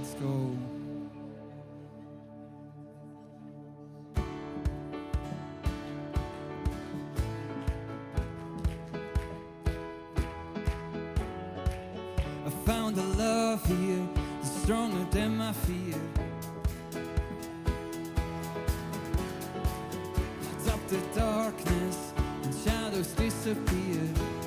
Let's go. I found a love here that's stronger than my fear. It's up the darkness and shadows disappear.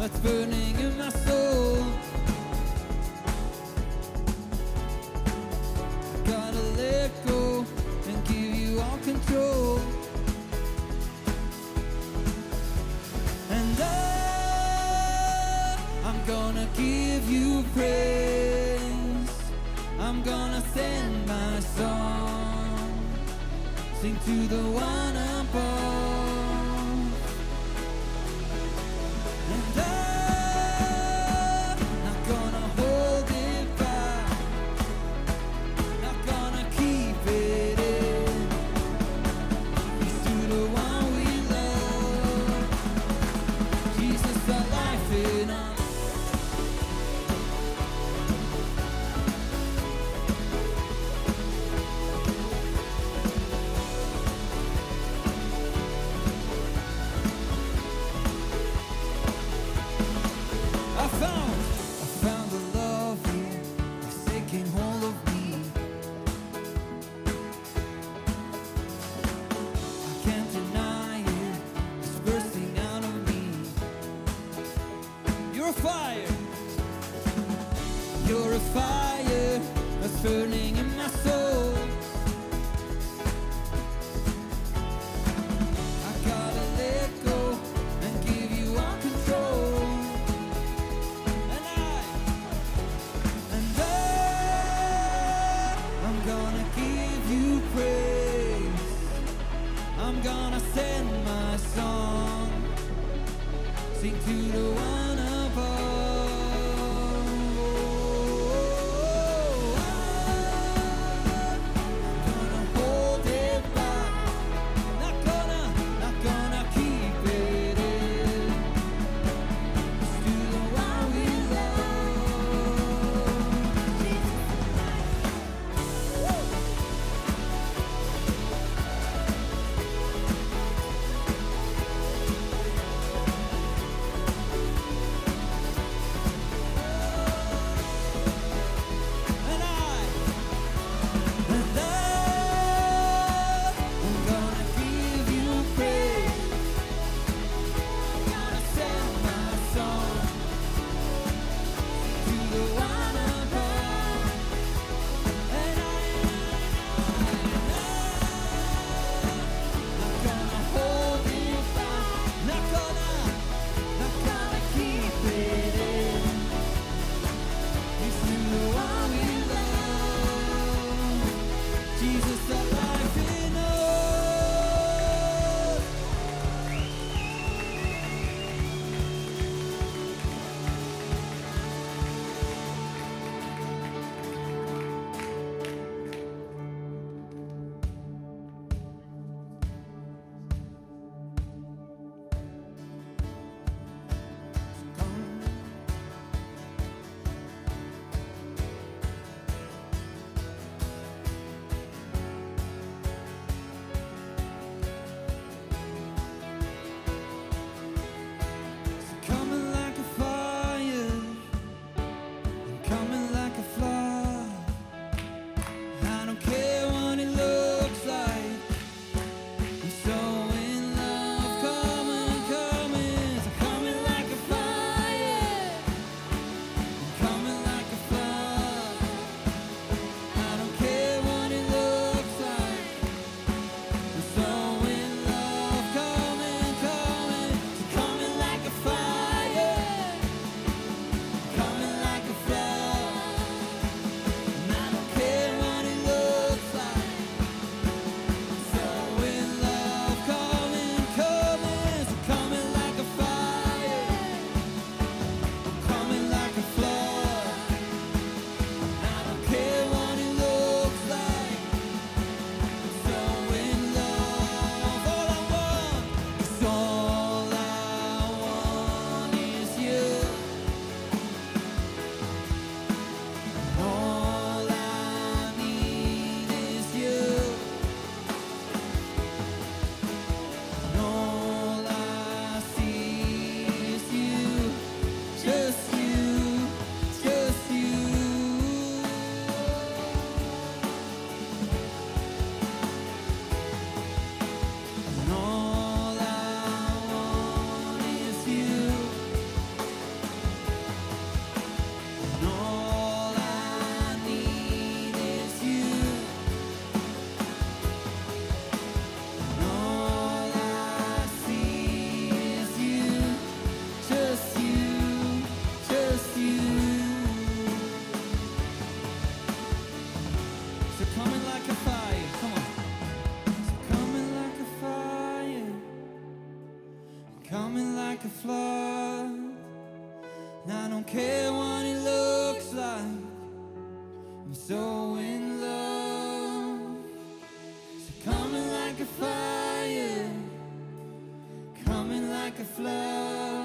that's burning in my soul. Gotta let go and give you all control. And I, I'm gonna give you praise. I'm gonna sing my song, sing to the one above. coming like a flood. And I don't care what it looks like, I'm so in love. It's coming like a fire, coming like a flood.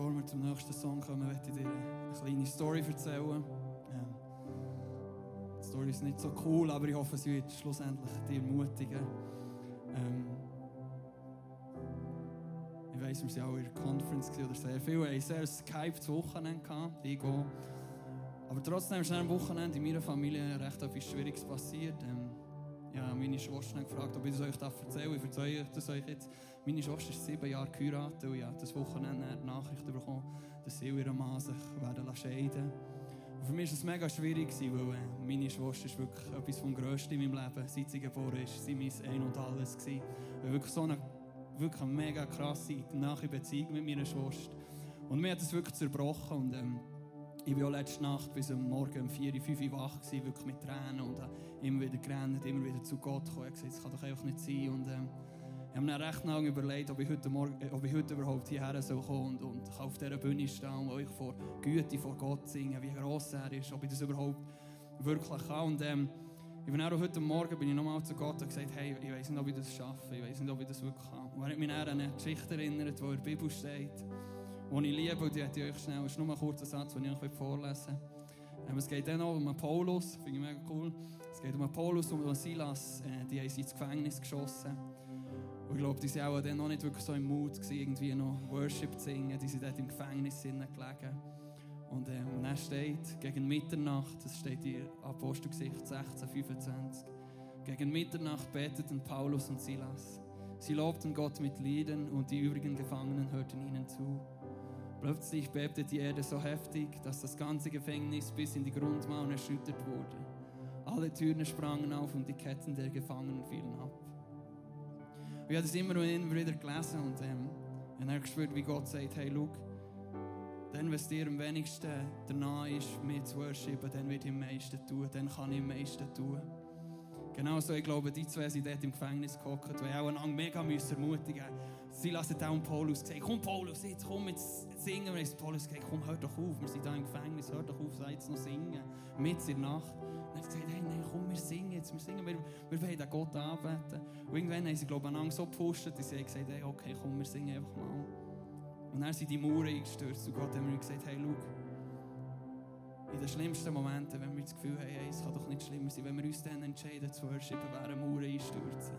Bevor wir zum nächsten Song kommen, möchte ich dir eine kleine Story erzählen. Ähm, die Story ist nicht so cool, aber ich hoffe, sie wird schlussendlich dich ermutigen. Ähm, ich weiss, wir waren auch in der Conference oder sehr viel. Wir hatten sehr gehyptes Wochenende, ich gehe. Aber trotzdem ist am Wochenende in meiner Familie recht etwas Schwieriges passiert. Ähm, meine Schwester gefragt, ob ich das euch erzählen darf. Ich erzähle das euch jetzt. Meine Schwester ist sieben Jahre geheiratet und ich habe das Wochenende die Nachricht bekommen, dass sie und ihr Mann sich werden scheiden und Für mich war es mega schwierig, weil äh, meine Schwester ist wirklich etwas vom Grössten in meinem Leben. Seit sie geboren ist, sie mein Ein und Alles. Gewesen. Wir wirklich so eine, wirklich eine mega krasse, nahe Beziehung mit meiner Schwester. Und mir hat es wirklich zerbrochen. Und, ähm, ich war letzte Nacht bis am Morgen um 4, 5 Uhr wach, gewesen, wirklich mit Tränen und immer wieder gerannt, immer wieder zu Gott gekommen. Ich gesagt, das kann doch einfach nicht sein. Und, ähm, ich habe mir recht lange überlegt, ob ich heute, Morgen, äh, ob ich heute überhaupt hierher soll kommen und, und auf dieser Bühne stehen und euch vor Güte vor Gott singen, wie gross er ist, ob ich das überhaupt wirklich kann. Und, ähm, ich bin auch heute Morgen bin ich nochmal zu Gott und gesagt, hey, ich weiß nicht, ob ich das schaffe, ich weiß nicht, ob ich das wirklich kann. Und er hat mich an eine Geschichte erinnert, die in der Bibel steht, die ich liebe und die hätte ich euch schnell, ist nur ein kurzer Satz, den ich euch vorlesen will. Ähm, es geht dann auch um Paulus, finde ich mega cool. Es geht um Paulus und um Silas, äh, die haben sie ins Gefängnis geschossen. Und ich glaube, die waren auch dann noch nicht wirklich so im Mut, gewesen, irgendwie noch Worship zu singen. Die sind dort im Gefängnis gelegen. Und ähm, dann steht, gegen Mitternacht, das steht in Apostelgesicht 16, 25, gegen Mitternacht beteten Paulus und Silas. Sie lobten Gott mit Liedern und die übrigen Gefangenen hörten ihnen zu. Plötzlich bebte die Erde so heftig, dass das ganze Gefängnis bis in die Grundmauern erschüttert wurde. Alle Türen sprangen auf und die Ketten der Gefangenen fielen ab. Ich habe das immer und immer wieder gelesen und ähm, ich habe gespürt, wie Gott sagt, hey, schau, dann, es dir am wenigsten danach ist, mir zu worshipen, dann wird ich am meisten tun, dann kann ich am meisten tun. Genauso, ich glaube, die zwei sind dort im Gefängnis gehockt, weil auch einander mega müssen ermutigen Silas hat auch an Paulus gesagt, komm Paulus, jetzt komm, jetzt singen wir. Und Paulus gesagt, komm, hör doch auf, wir sind hier im Gefängnis, hör doch auf, sei jetzt noch singen, mitten in der Nacht. Und er hat gesagt, hey, nein, komm, wir singen jetzt, wir singen, wir, wir wollen den Gott anbeten. Und irgendwann haben sie, glaube ich, einander so gepusht, dass sie gesagt hey, okay, komm, wir singen einfach mal. Und dann sind die Mauern eingestürzt und Gott hat mir gesagt, hey, schau, in den schlimmsten Momenten, wenn wir das Gefühl haben, hey, es kann doch nicht schlimmer sein, wenn wir uns dann entscheiden zu worshipen, wären Mauern einstürzen.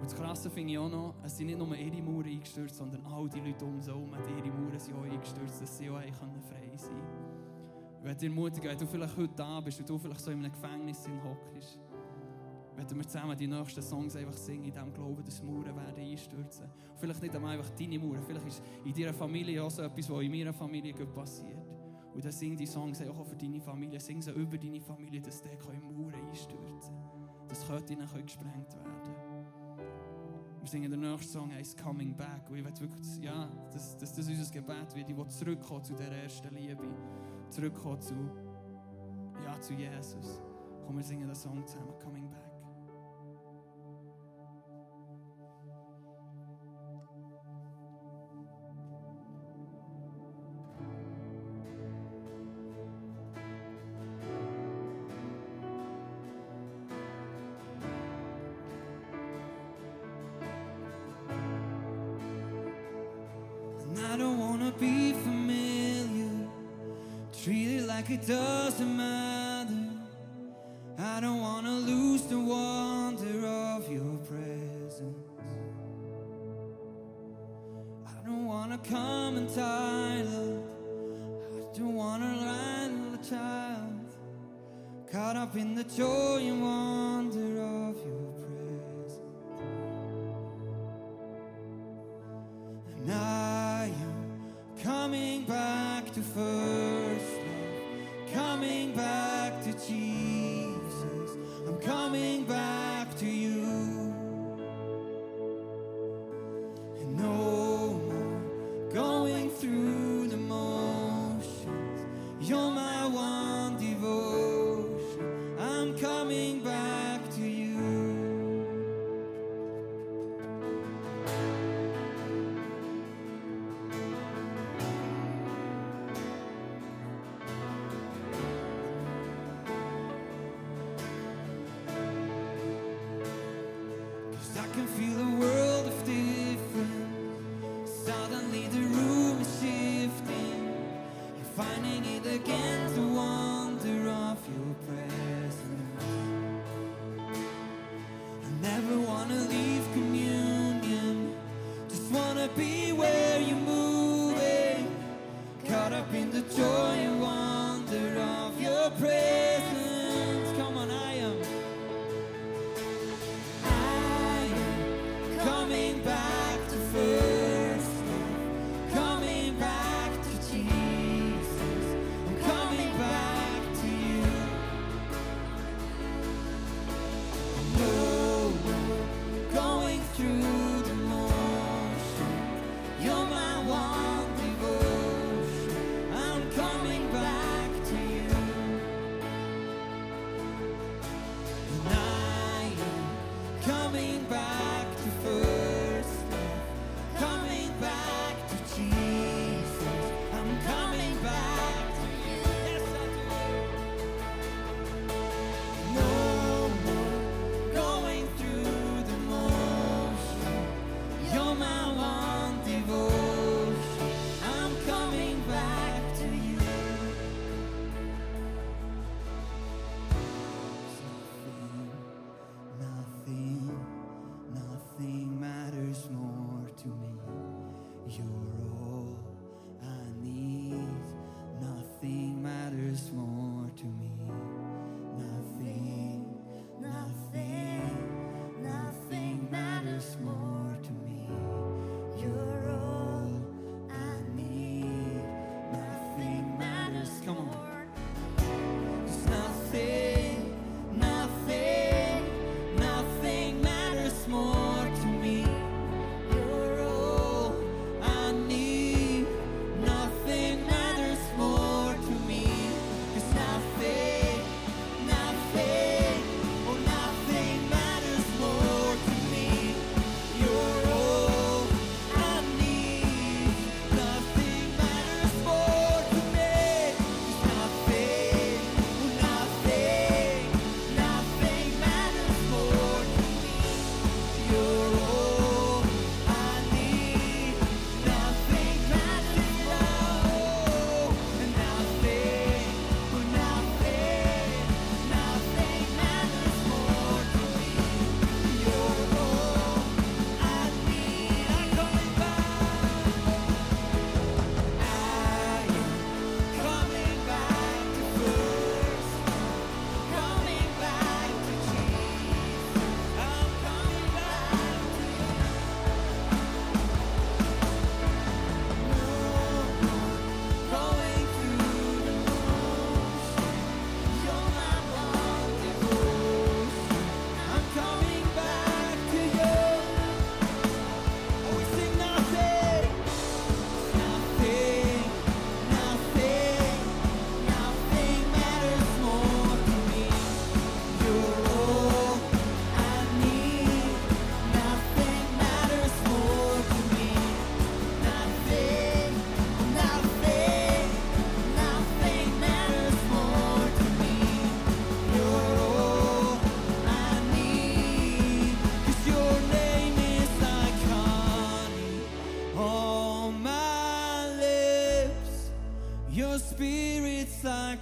Und das Krasse finde ich auch noch, es sind nicht nur ihre Mauern eingestürzt, sondern all die Leute um sie herum, ihre Mauern sind auch eingestürzt, dass sie auch frei sein können. Möchte dir ermutigen, wenn du vielleicht heute da bist und du vielleicht so in einem Gefängnis hockst, werden wir zusammen die nächsten Songs einfach singen, in dem Glauben, dass Mauern werden einstürzen. Und vielleicht nicht einfach deine Mauern, vielleicht ist in deiner Familie auch so etwas, was in meiner Familie passiert. Und dann sing die Songs auch für deine Familie, sing sie über deine Familie, dass die Mauern einstürzen können. Dass Köttinnen gesprengt werden Wir singen den nächsten Song, heißt Coming Back. Und ich will wirklich, ja, dass, dass das unser Gebet wird. Ich will zurückkommen zu der ersten Liebe. Zurückkommen zu, ja, zu Jesus. Komm, wir singen den Song zusammen, Coming child, I don't want to line the child, caught up in the joy and wonder of your praise. And I am coming back to first love, coming back.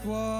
what.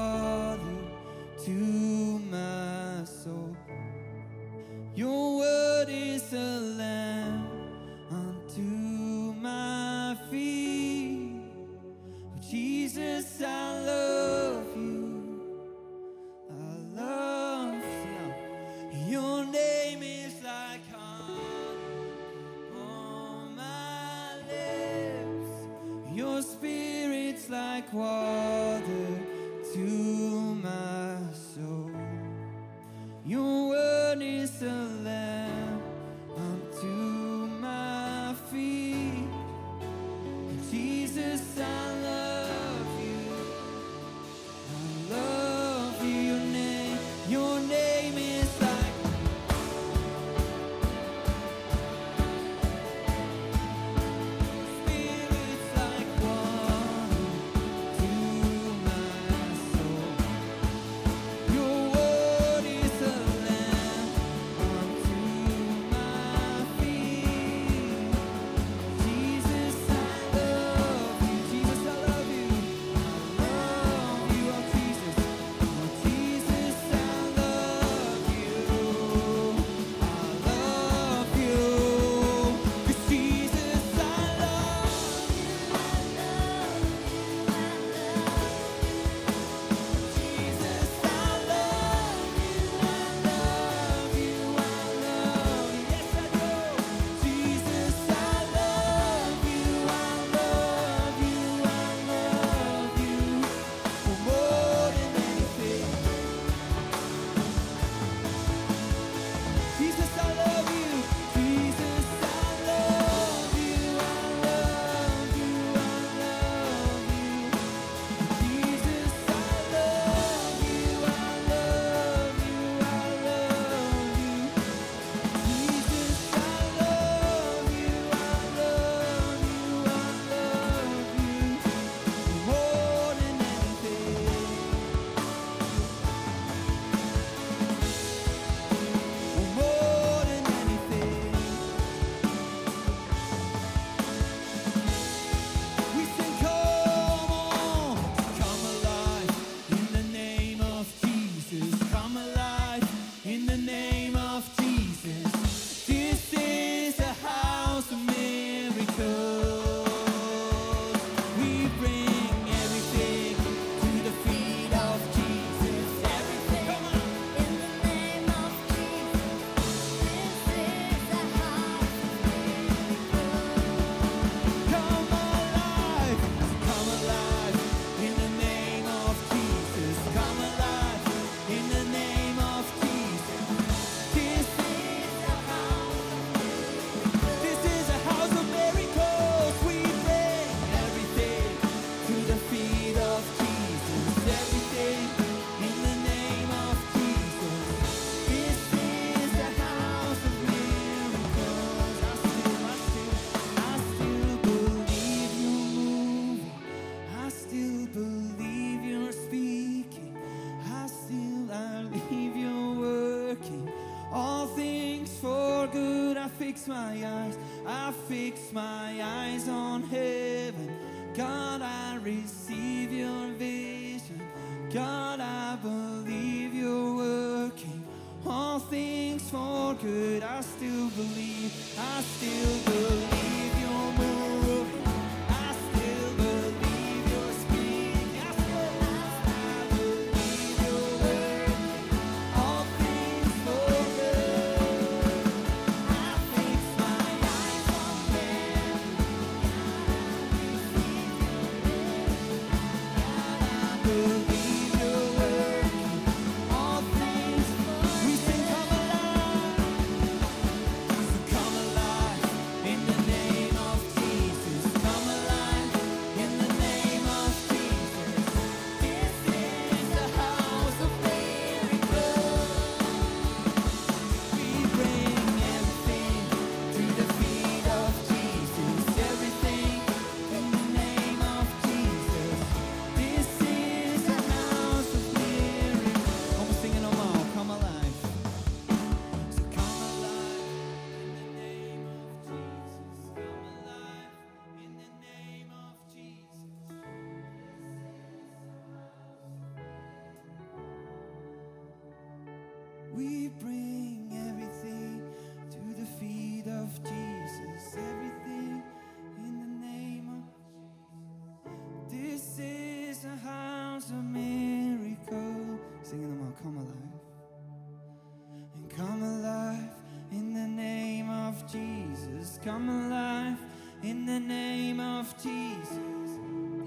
come alive in the name of Jesus.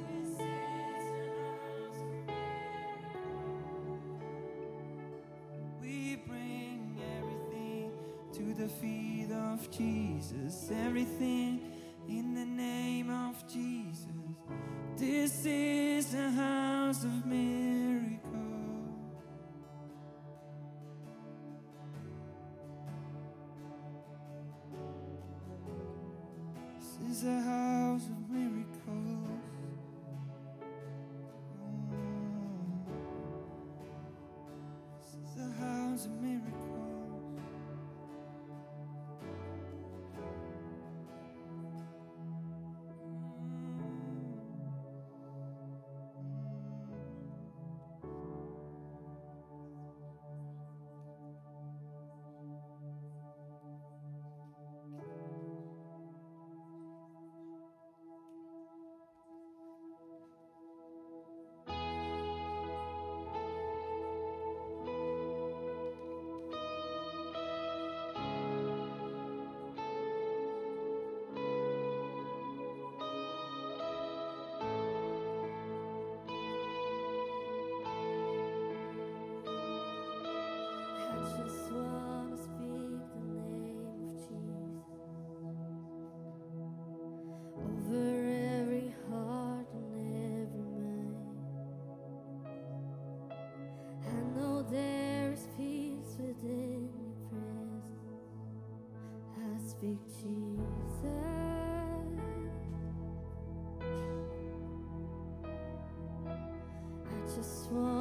This is We bring everything to the feet of Jesus, everything in the name of Jesus. This is a house of miracles. Speak, Jesus. I just want.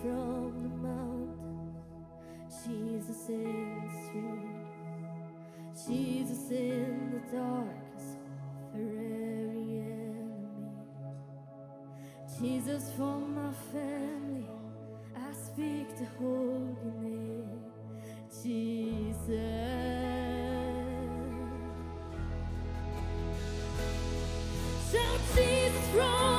from the mountains. Jesus in the streets. Jesus in the darkest of her every enemy. Jesus for my family. I speak the holy name. Jesus. Shout Jesus from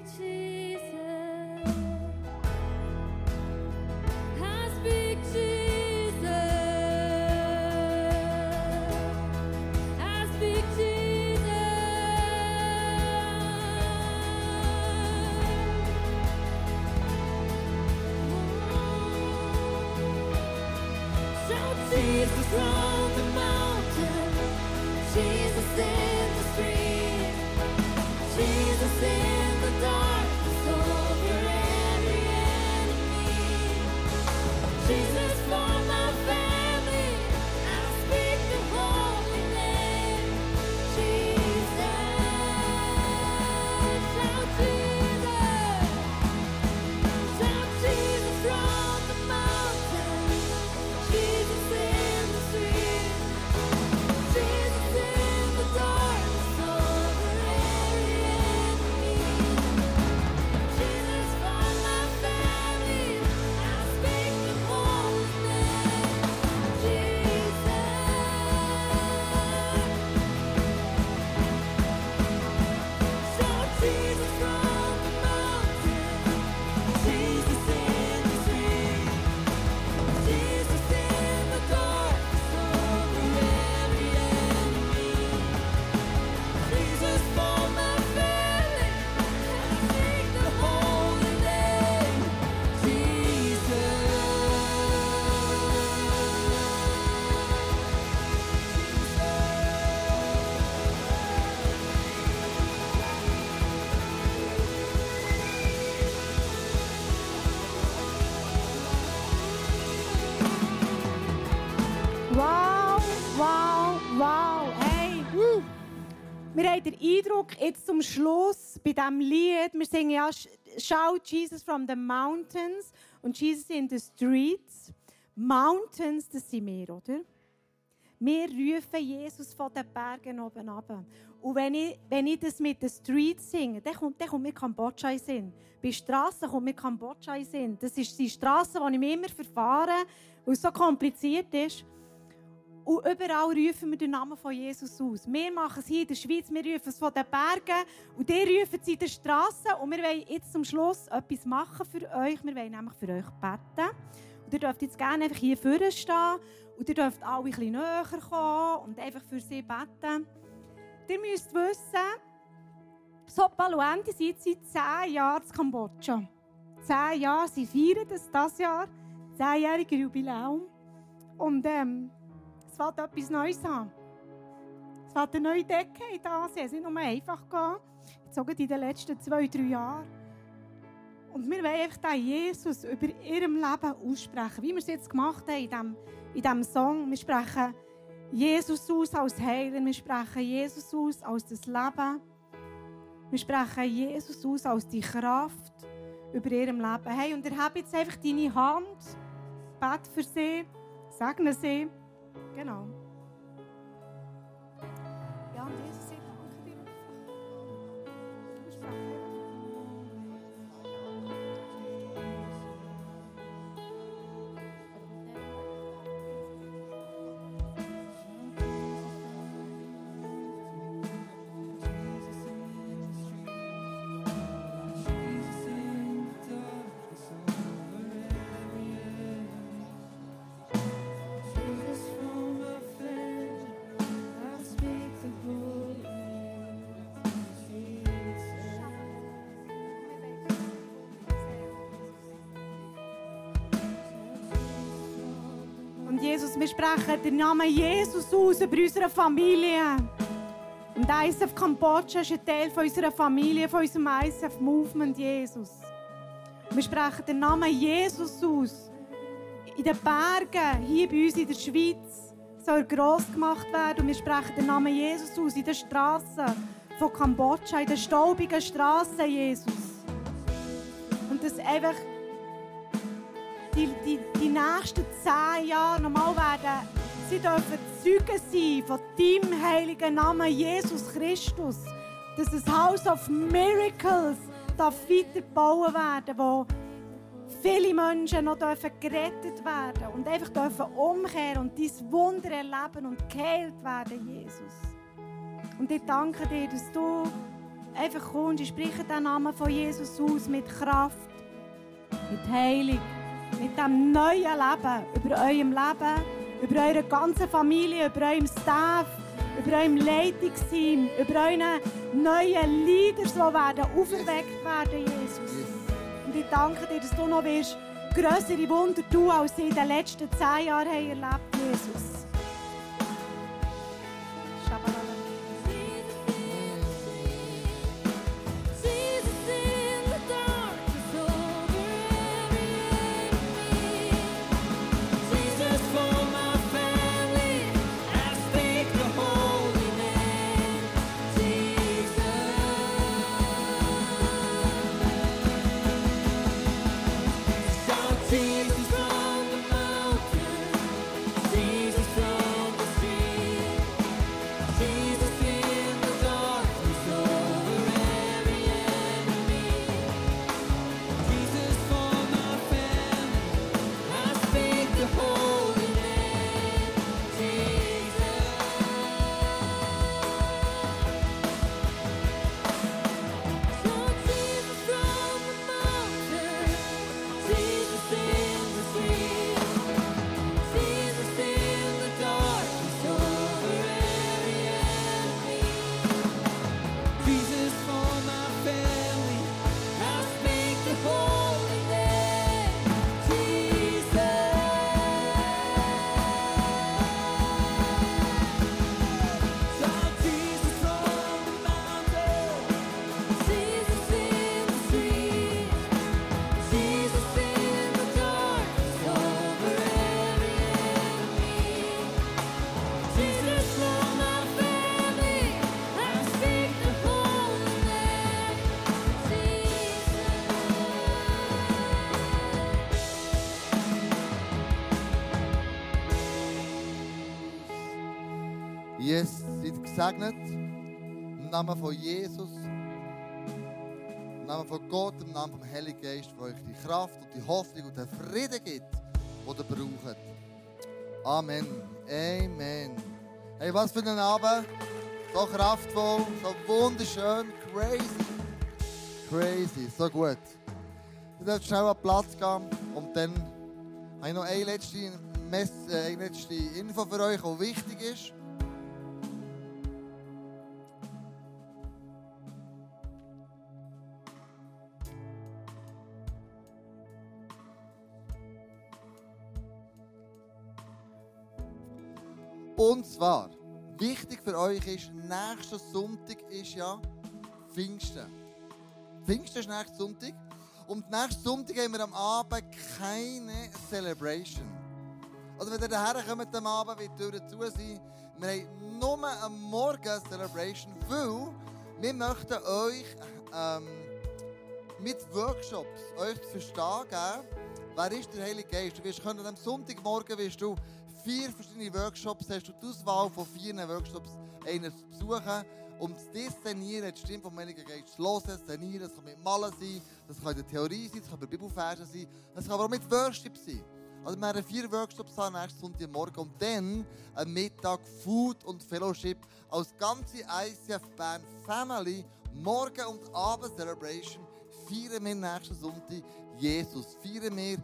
一起。Jetzt zum Schluss bei diesem Lied, wir singen ja Shout Jesus from the Mountains und Jesus in the Streets. Mountains, das sind wir, oder? Wir rufen Jesus von den Bergen oben ab. Und wenn ich, wenn ich das mit den Streets singe, dann kommt, dann kommt mir Kambodscha in Sinn. Bei Strassen kommt mir Kambodscha in Sinn. Das ist die Straße, die ich mir immer verfahre, weil es so kompliziert ist. Und überall rufen wir den Namen von Jesus aus. Wir machen es hier in der Schweiz, wir rufen es von den Bergen und die rufen es in den Straßen. Und wir wollen jetzt zum Schluss etwas machen für euch. Wir wollen nämlich für euch beten. Und ihr dürft jetzt gerne einfach hier vorne stehen und ihr dürft alle ein bisschen näher kommen und einfach für sie beten. Ihr müsst wissen, so Paluenti sind seit 10 Jahren in Kambodscha. 10 Jahre, sie feiern das dieses Jahr. 10-jährige Jubiläum. Und ähm, wird etwas Neues an. Es wird eine neue Decade ansehen. Es ist nicht nur einfach. Jetzt auch in den letzten zwei, drei Jahren. Und wir wollen einfach Jesus über ihrem Leben aussprechen. Wie wir es jetzt gemacht haben in diesem, in diesem Song. Wir sprechen Jesus aus als Heiler. Wir sprechen Jesus aus als das Leben. Wir sprechen Jesus aus als die Kraft über ihrem Leben. Hey, und erhebe jetzt einfach deine Hand. Bet für sie. Segne sie. Genau. Ja, und Jesus, ich danke dir. Wir sprechen. Wir sprechen den Namen Jesus aus über unsere Familie. Und ISF Kambodscha ist ein Teil von unserer Familie, von unserem ISF Movement, Jesus. Wir sprechen den Namen Jesus aus. In den Bergen, hier bei uns in der Schweiz, soll er gross gemacht werden. Und wir sprechen den Namen Jesus aus in den Straßen von Kambodscha, in den staubigen Straßen, Jesus. Und das einfach die, die, die nächsten zehn Jahre nochmal werden, sie dürfen Zeugen sein von deinem heiligen Namen Jesus Christus. Dass das House of Miracles darf weiter gebaut werden, wo viele Menschen noch dürfen gerettet werden und einfach dürfen umkehren und dein Wunder erleben und geheilt werden, Jesus. Und ich danke dir, dass du einfach kommst. Ich spreche den Namen von Jesus aus mit Kraft, mit Heilung, mit dem neuen Leben über eurem Leben, über eure ganze Familie, über eurem Staff, über eurem Leitungsteam, über eure neuen Leader, die werden auferweckt werden, Jesus. Und ich danke dir, dass du noch wirst grössere Wunder tun, als sie in den letzten zehn Jahren erlebt Jesus. Gesegnet. Im Namen von Jesus, im Namen von Gott, im Namen vom Heiligen Geist, der euch die Kraft und die Hoffnung und den Frieden gibt, den ihr braucht. Amen. Amen. Hey, was für ein Abend. So kraftvoll, so wunderschön, crazy. Crazy, so gut. Ihr dürft schnell an den Platz gehen und dann habe ich noch eine letzte, Mess äh, eine letzte Info für euch, die wichtig ist. Zwar, wichtig für euch ist, nächster Sonntag ist ja Pfingsten. Pfingsten ist nächsten Sonntag. Und nächsten Sonntag haben wir am Abend keine Celebration. Also wenn ihr daher kommt am Abend, wird die Türen zu sein. Wir haben nur am Morgen Celebration, weil wir möchten euch ähm, mit Workshops euch zu verstehen geben, wer ist der Heilige Geist. Du wirst können, am Sonntagmorgen wirst du vier verschiedene Workshops, hast du die Auswahl von vier Workshops einen zu besuchen, um zu discernieren, die Stimme vom Heiligen Geist zu hören, zu discernieren. Das kann mit Malen sein, das kann in der Theorie sein, das kann bei Bibelversen sein, das kann aber auch mit Worship sein. Also wir werden vier Workshops haben nächsten Sonntagmorgen und dann am Mittag Food und Fellowship als ganze ICF Band Family Morgen- und Abend Celebration feiern wir nächsten Sonntag Jesus. Feiern wir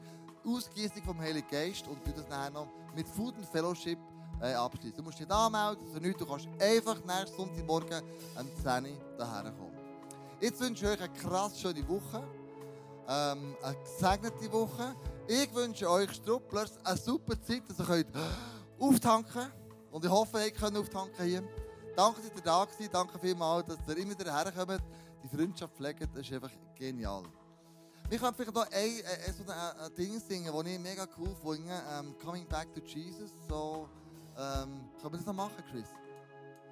Ausgießung vom Heiligen Geist und wir das nachher noch mit Food und Fellowship äh, abschließen. Du musst dich anmelden, also nicht, du kannst einfach nächsten Sonntagmorgen am 10 Uhr daher kommen. Jetzt wünsche ich euch eine krass schöne Woche, ähm, eine gesegnete Woche. Ich wünsche euch Strupplers eine super Zeit, dass ihr könnt auftanken könnt. Und ich hoffe, ihr könnt auftanken hier. Danke, dass ihr da gewesen. Danke vielmals, dass ihr immer wieder herkommt. Die Freundschaft pflegt, das ist einfach genial. Wir können vielleicht noch ein, ein, so ein, ein Ding singen, das ich mega cool finde. Ähm, Coming Back to Jesus. So, ähm, können wir das noch machen, Chris?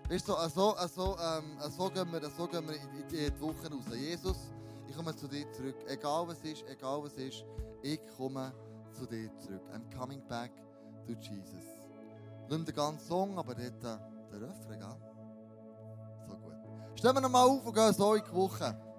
Weißt du, so, so, ähm, so, gehen wir, so gehen wir in die, in die Woche raus. Jesus, ich komme zu dir zurück. Egal was ist, egal was ist, ich komme zu dir zurück. I'm coming back to Jesus. Nicht den ganzen Song, aber dort äh, der Refrain, gell? So gut. Stehen wir nochmal auf und gehen so in die Woche.